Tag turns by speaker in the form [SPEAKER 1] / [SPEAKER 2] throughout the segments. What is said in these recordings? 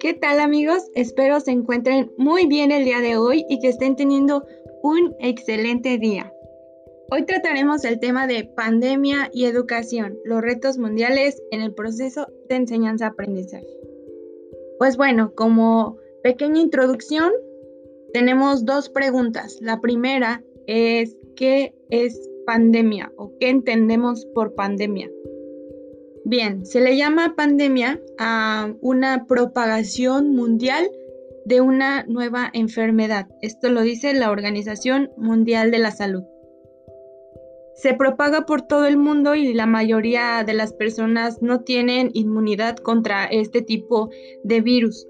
[SPEAKER 1] ¿Qué tal amigos? Espero se encuentren muy bien el día de hoy y que estén teniendo un excelente día. Hoy trataremos el tema de pandemia y educación, los retos mundiales en el proceso de enseñanza-aprendizaje. Pues bueno, como pequeña introducción, tenemos dos preguntas. La primera es, ¿qué es pandemia o qué entendemos por pandemia? Bien, se le llama pandemia a una propagación mundial de una nueva enfermedad. Esto lo dice la Organización Mundial de la Salud se propaga por todo el mundo y la mayoría de las personas no tienen inmunidad contra este tipo de virus.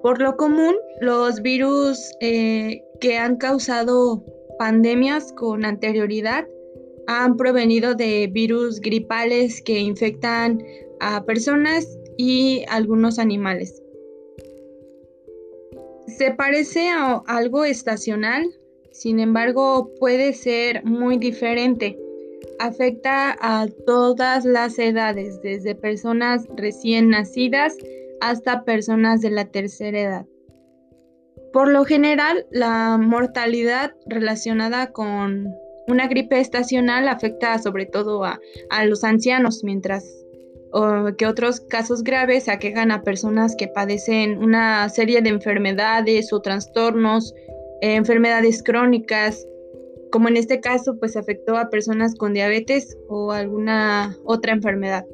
[SPEAKER 1] Por lo común, los virus eh, que han causado pandemias con anterioridad han provenido de virus gripales que infectan a personas y algunos animales. Se parece a algo estacional, sin embargo, puede ser muy diferente. Afecta a todas las edades, desde personas recién nacidas hasta personas de la tercera edad. Por lo general, la mortalidad relacionada con una gripe estacional afecta sobre todo a, los ancianos, mientras que otros casos graves aquejan a personas que padecen una serie de enfermedades o trastornos eh, enfermedades crónicas, como en este caso, pues afectó a personas con diabetes o alguna otra enfermedad.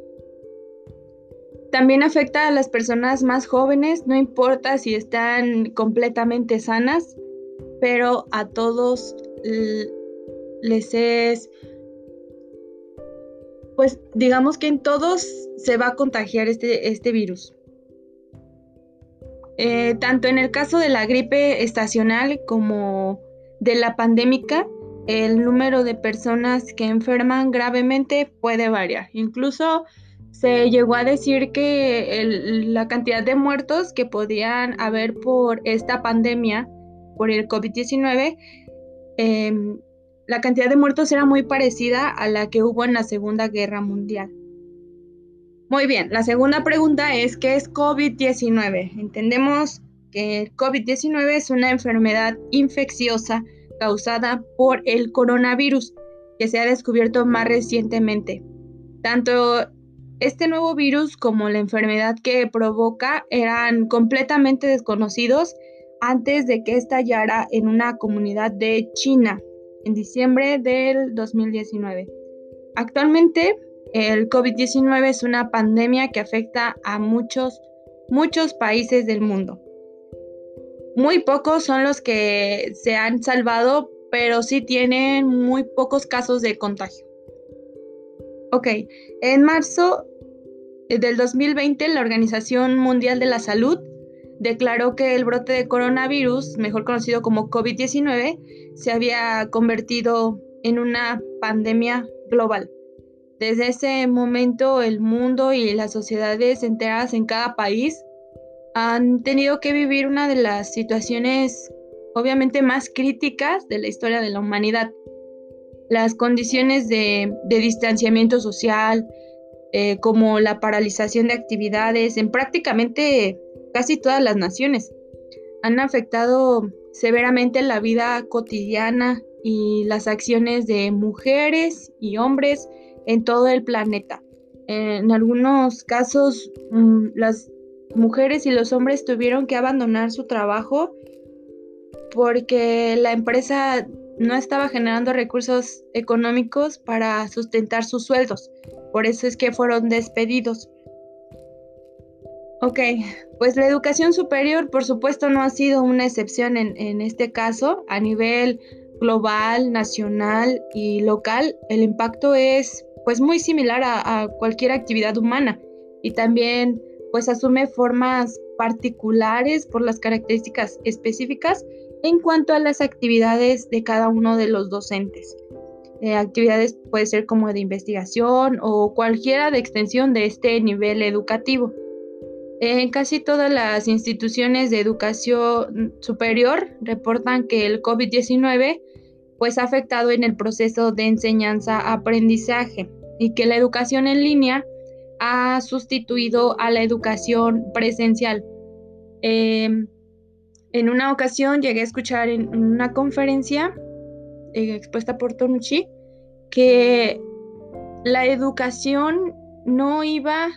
[SPEAKER 1] También afecta a las personas más jóvenes, no importa si están completamente sanas, pero a todos les es, pues digamos que en todos se va a contagiar este, este virus. Eh, tanto en el caso de la gripe estacional como de la pandémica, el número de personas que enferman gravemente puede variar. Incluso se llegó a decir que la cantidad de muertos que podían haber por esta pandemia, por el COVID-19, em, la cantidad de muertos era muy parecida a la que hubo en la Segunda Guerra Mundial. Muy bien, la segunda pregunta es, ¿qué es COVID-19? Entendemos que el COVID-19 es una enfermedad infecciosa causada por el coronavirus que se ha descubierto más recientemente. Tanto este nuevo virus como la enfermedad que provoca eran completamente desconocidos antes de que estallara en una comunidad de China en diciembre del 2019. Actualmente el COVID-19 es una pandemia que afecta a muchos, muchos países del mundo. Muy pocos son los que se han salvado, pero sí tienen muy pocos casos de contagio. Ok, en marzo del 2020 la Organización Mundial de la Salud declaró que el brote de coronavirus, mejor conocido como COVID-19, se había convertido en una pandemia global. Desde ese momento el mundo y las sociedades enteras en cada país han tenido que vivir una de las situaciones obviamente más críticas de la historia de la humanidad. Las condiciones de, distanciamiento social, eh, como la paralización de actividades en prácticamente casi todas las naciones, han afectado severamente la vida cotidiana y las acciones de mujeres y hombres en todo el planeta. En algunos casos, mm, las mujeres y los hombres tuvieron que abandonar su trabajo porque la empresa no estaba generando recursos económicos para sustentar sus sueldos. Por eso es que fueron despedidos. Ok, pues la educación superior por supuesto no ha sido una excepción en, en este caso. A nivel global, nacional y local, el impacto es pues muy similar a, cualquier actividad humana y también pues asume formas particulares por las características específicas en cuanto a las actividades de cada uno de los docentes. Eh, actividades puede ser como de investigación o cualquiera de extensión de este nivel educativo. En casi todas las instituciones de educación superior reportan que el COVID-19 pues ha afectado en el proceso de enseñanza-aprendizaje y que la educación en línea ha sustituido a la educación presencial. Em, en una ocasión llegué a escuchar en una conferencia eh, expuesta por Tonucci que la educación no iba,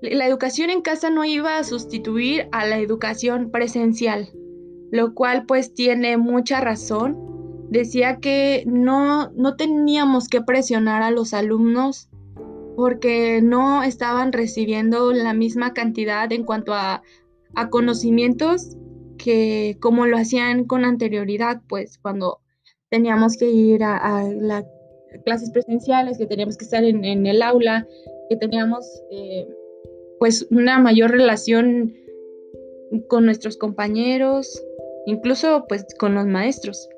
[SPEAKER 1] la educación en casa no iba a sustituir a la educación presencial, lo cual pues tiene mucha razón. Decía que no, no teníamos que presionar a los alumnos porque no estaban recibiendo la misma cantidad en cuanto a, conocimientos que como lo hacían con anterioridad, pues cuando teníamos que ir a, las clases presenciales, que teníamos que estar en, el aula, que teníamos eh, pues una mayor relación con nuestros compañeros, incluso pues con los maestros.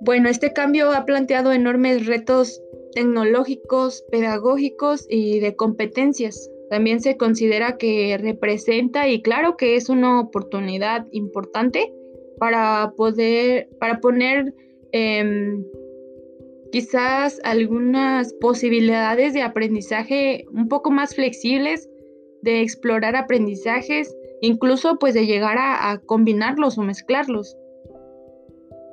[SPEAKER 1] Bueno, este cambio ha planteado enormes retos tecnológicos, pedagógicos y de competencias. También se considera que representa y claro que es una oportunidad importante para poder, para poner em, quizás algunas posibilidades de aprendizaje un poco más flexibles, de explorar aprendizajes, incluso pues de llegar a, combinarlos o mezclarlos.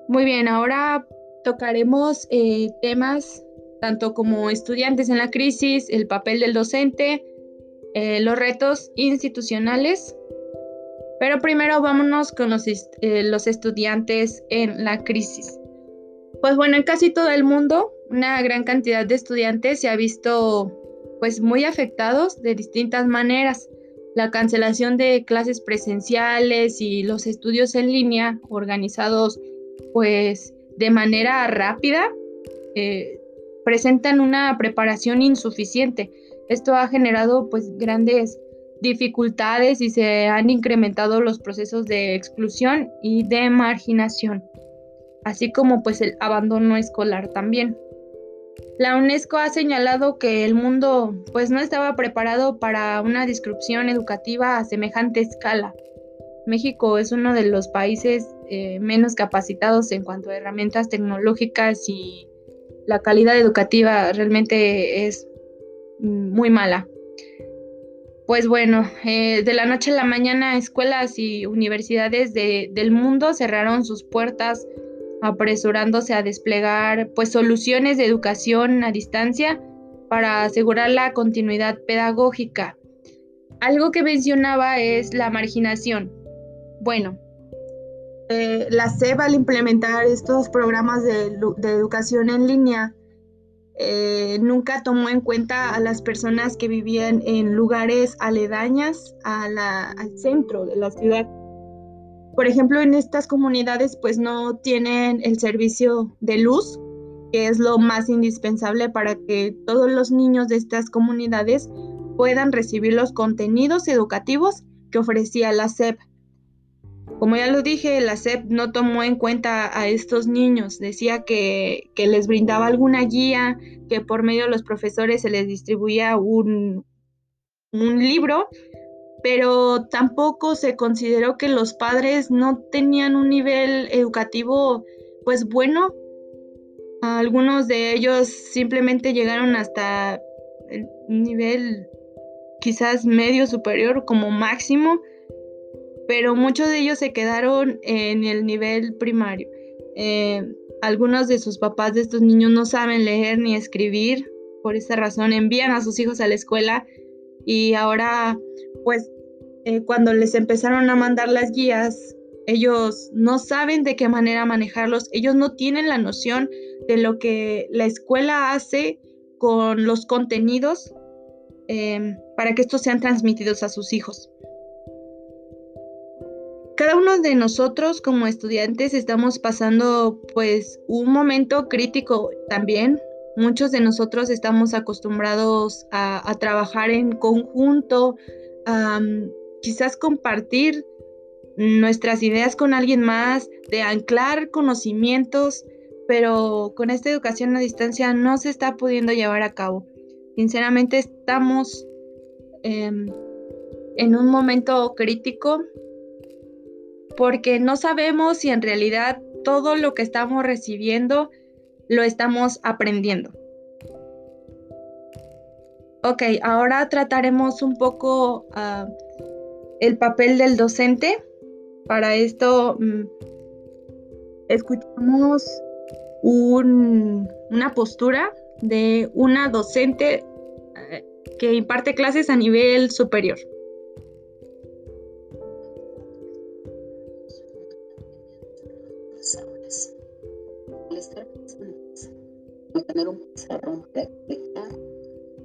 [SPEAKER 1] Muy bien, ahora tocaremos eh, temas tanto como estudiantes en la crisis, el papel del docente, eh, los retos institucionales. Pero primero vámonos con los, eh, los estudiantes en la crisis. Pues bueno, en casi todo el mundo, una gran cantidad de estudiantes se ha visto pues muy afectados de distintas maneras. La cancelación de clases presenciales y los estudios en línea organizados pues de manera rápida eh, presentan una preparación insuficiente. Esto ha generado pues grandes dificultades y se han incrementado los procesos de exclusión y de marginación, así como pues el abandono escolar también. La UNESCO ha señalado que el mundo pues no estaba preparado para una disrupción educativa a semejante escala. México es uno de los países eh, menos capacitados en cuanto a herramientas tecnológicas y la calidad educativa realmente es muy mala. Pues bueno, eh, de la noche a la mañana escuelas y universidades del mundo cerraron sus puertas apresurándose a desplegar pues soluciones de educación a distancia para asegurar la continuidad pedagógica. Algo que mencionaba es la marginación. Bueno, eh, la SEP al implementar estos programas de, educación en línea eh, nunca tomó en cuenta a las personas que vivían en lugares aledañas al centro de la ciudad. Por ejemplo, en estas comunidades pues no tienen el servicio de luz, que es lo más indispensable para que todos los niños de estas comunidades puedan recibir los contenidos educativos que ofrecía la SEP. Como ya lo dije, la SEP no tomó en cuenta a estos niños, decía que, les brindaba alguna guía, que por medio de los profesores se les distribuía un, libro, pero tampoco se consideró que los padres no tenían un nivel educativo pues bueno. Algunos de ellos simplemente llegaron hasta el nivel quizás medio superior como máximo pero muchos de ellos se quedaron en el nivel primario. Eh, algunos de sus papás de estos niños no saben leer ni escribir, por esa razón envían a sus hijos a la escuela y ahora pues eh, cuando les empezaron a mandar las guías, ellos no saben de qué manera manejarlos, ellos no tienen la noción de lo que la escuela hace con los contenidos eh, para que estos sean transmitidos a sus hijos. Cada uno de nosotros como estudiantes estamos pasando pues un momento crítico también. Muchos de nosotros estamos acostumbrados a, trabajar en conjunto, a quizás compartir nuestras ideas con alguien más, de anclar conocimientos, pero con esta educación a distancia no se está pudiendo llevar a cabo. Sinceramente estamos em, en un momento crítico porque no sabemos si en realidad todo lo que estamos recibiendo lo estamos aprendiendo. Ok, ahora trataremos un poco ah, el papel del docente. Para esto mm, escuchamos una postura de una docente eh, que imparte clases a nivel superior.
[SPEAKER 2] Tener un pizarrón para explicar,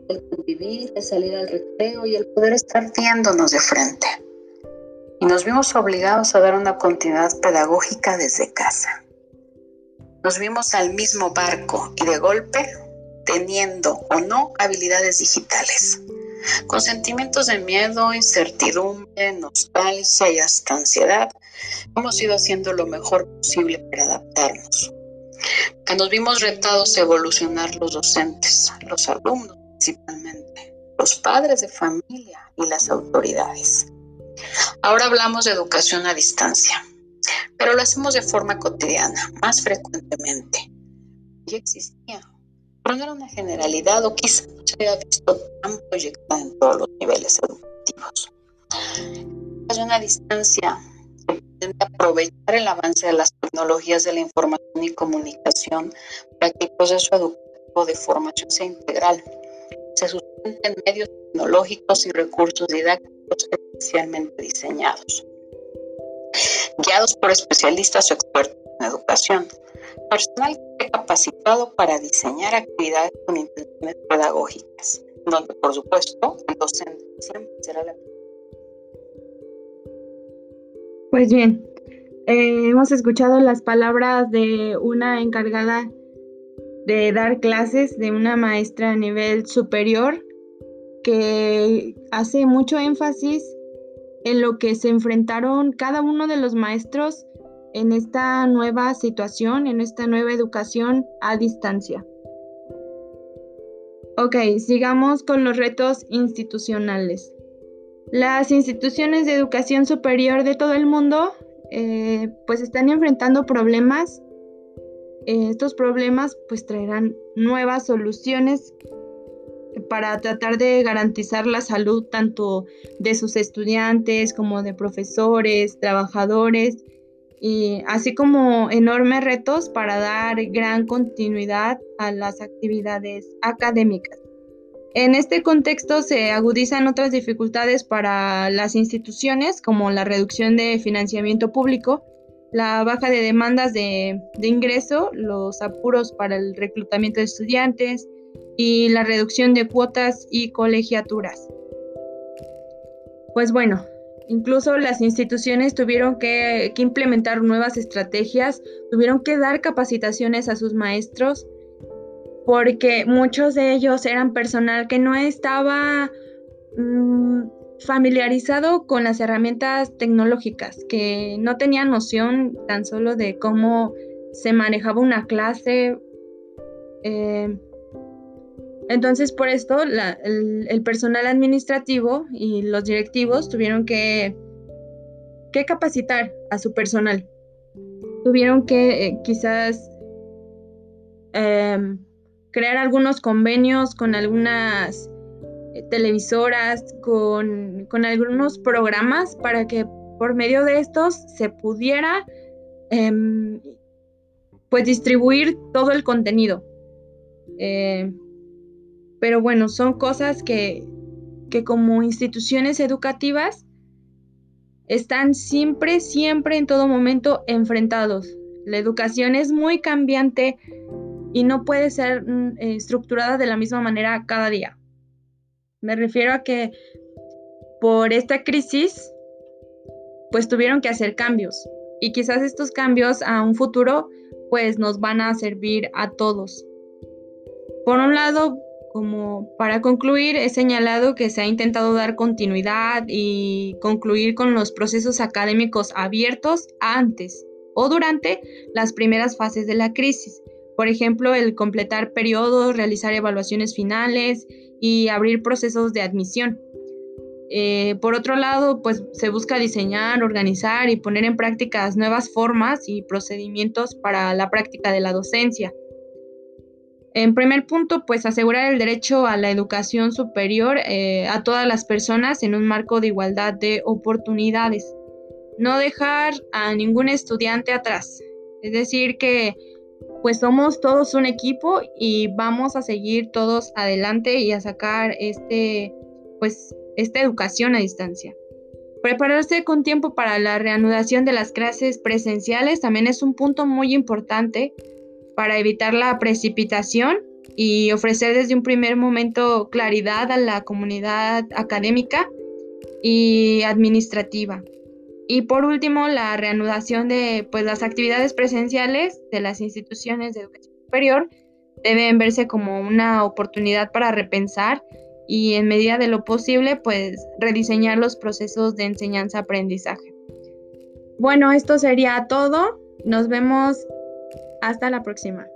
[SPEAKER 2] el convivir, el salir al recreo y el poder estar viéndonos de frente. Y nos vimos obligados a dar una continuidad pedagógica desde casa. Nos vimos al mismo barco y de golpe teniendo o no habilidades digitales, con sentimientos de miedo, incertidumbre, nostalgia y hasta ansiedad, hemos ido haciendo lo mejor posible para adaptarnos que nos vimos retados a evolucionar los docentes, los alumnos principalmente, los padres de familia y las autoridades. Ahora hablamos de educación a distancia, pero lo hacemos de forma cotidiana, más frecuentemente. Ya existía, pero no era una generalidad o quizá no se había visto tan proyectada en todos los niveles educativos. Educación a distancia aprovechar el avance de las tecnologías de la información y comunicación para que el proceso educativo de formación sea integral, se sustente en medios tecnológicos y recursos didácticos especialmente diseñados, guiados por especialistas o expertos en educación, personal capacitado para diseñar actividades con intenciones pedagógicas, donde por supuesto el docente siempre será la
[SPEAKER 1] pues bien, eh, hemos escuchado las palabras de una encargada de dar clases, de una maestra a nivel superior, que hace mucho énfasis en lo que se enfrentaron cada uno de los maestros en esta nueva situación, en esta nueva educación a distancia. Ok, sigamos con los retos institucionales. Las instituciones de educación superior de todo el mundo eh, pues están enfrentando problemas. Eh, estos problemas pues traerán nuevas soluciones para tratar de garantizar la salud tanto de sus estudiantes como de profesores, trabajadores, y así como enormes retos para dar gran continuidad a las actividades académicas. En este contexto se agudizan otras dificultades para las instituciones, como la reducción de financiamiento público, la baja de demandas de, ingreso, los apuros para el reclutamiento de estudiantes y la reducción de cuotas y colegiaturas. Pues bueno, incluso las instituciones tuvieron que implementar nuevas estrategias, tuvieron que dar capacitaciones a sus maestros, porque muchos de ellos eran personal que no estaba mm, familiarizado con las herramientas tecnológicas, que no tenía noción tan solo de cómo se manejaba una clase. Eh, entonces, por esto, el, personal administrativo y los directivos tuvieron que, que capacitar a su personal. Tuvieron que eh, quizás em, crear algunos convenios con algunas eh, televisoras, con, algunos programas para que por medio de estos se pudiera em, pues distribuir todo el contenido. Eh, pero bueno, son cosas que, que como instituciones educativas están siempre, siempre, en todo momento enfrentados. La educación es muy cambiante, y no puede ser mm, eh, estructurada de la misma manera cada día. Me refiero a que por esta crisis, pues tuvieron que hacer cambios y quizás estos cambios a un futuro, pues nos van a servir a todos. Por un lado, como para concluir, he señalado que se ha intentado dar continuidad y concluir con los procesos académicos abiertos antes o durante las primeras fases de la crisis por ejemplo, el completar periodos, realizar evaluaciones finales y abrir procesos de admisión. Eh, por otro lado, pues se busca diseñar, organizar y poner en prácticas nuevas formas y procedimientos para la práctica de la docencia. En primer punto, pues asegurar el derecho a la educación superior eh, a todas las personas en un marco de igualdad de oportunidades. No dejar a ningún estudiante atrás. Es decir, que pues somos todos un equipo y vamos a seguir todos adelante y a sacar este, pues, esta educación a distancia. Prepararse con tiempo para la reanudación de las clases presenciales también es un punto muy importante para evitar la precipitación y ofrecer desde un primer momento claridad a la comunidad académica y administrativa. Y por último, la reanudación de pues, las actividades presenciales de las instituciones de educación superior deben verse como una oportunidad para repensar y en medida de lo posible, pues rediseñar los procesos de enseñanza-aprendizaje. Bueno, esto sería todo. Nos vemos hasta la próxima.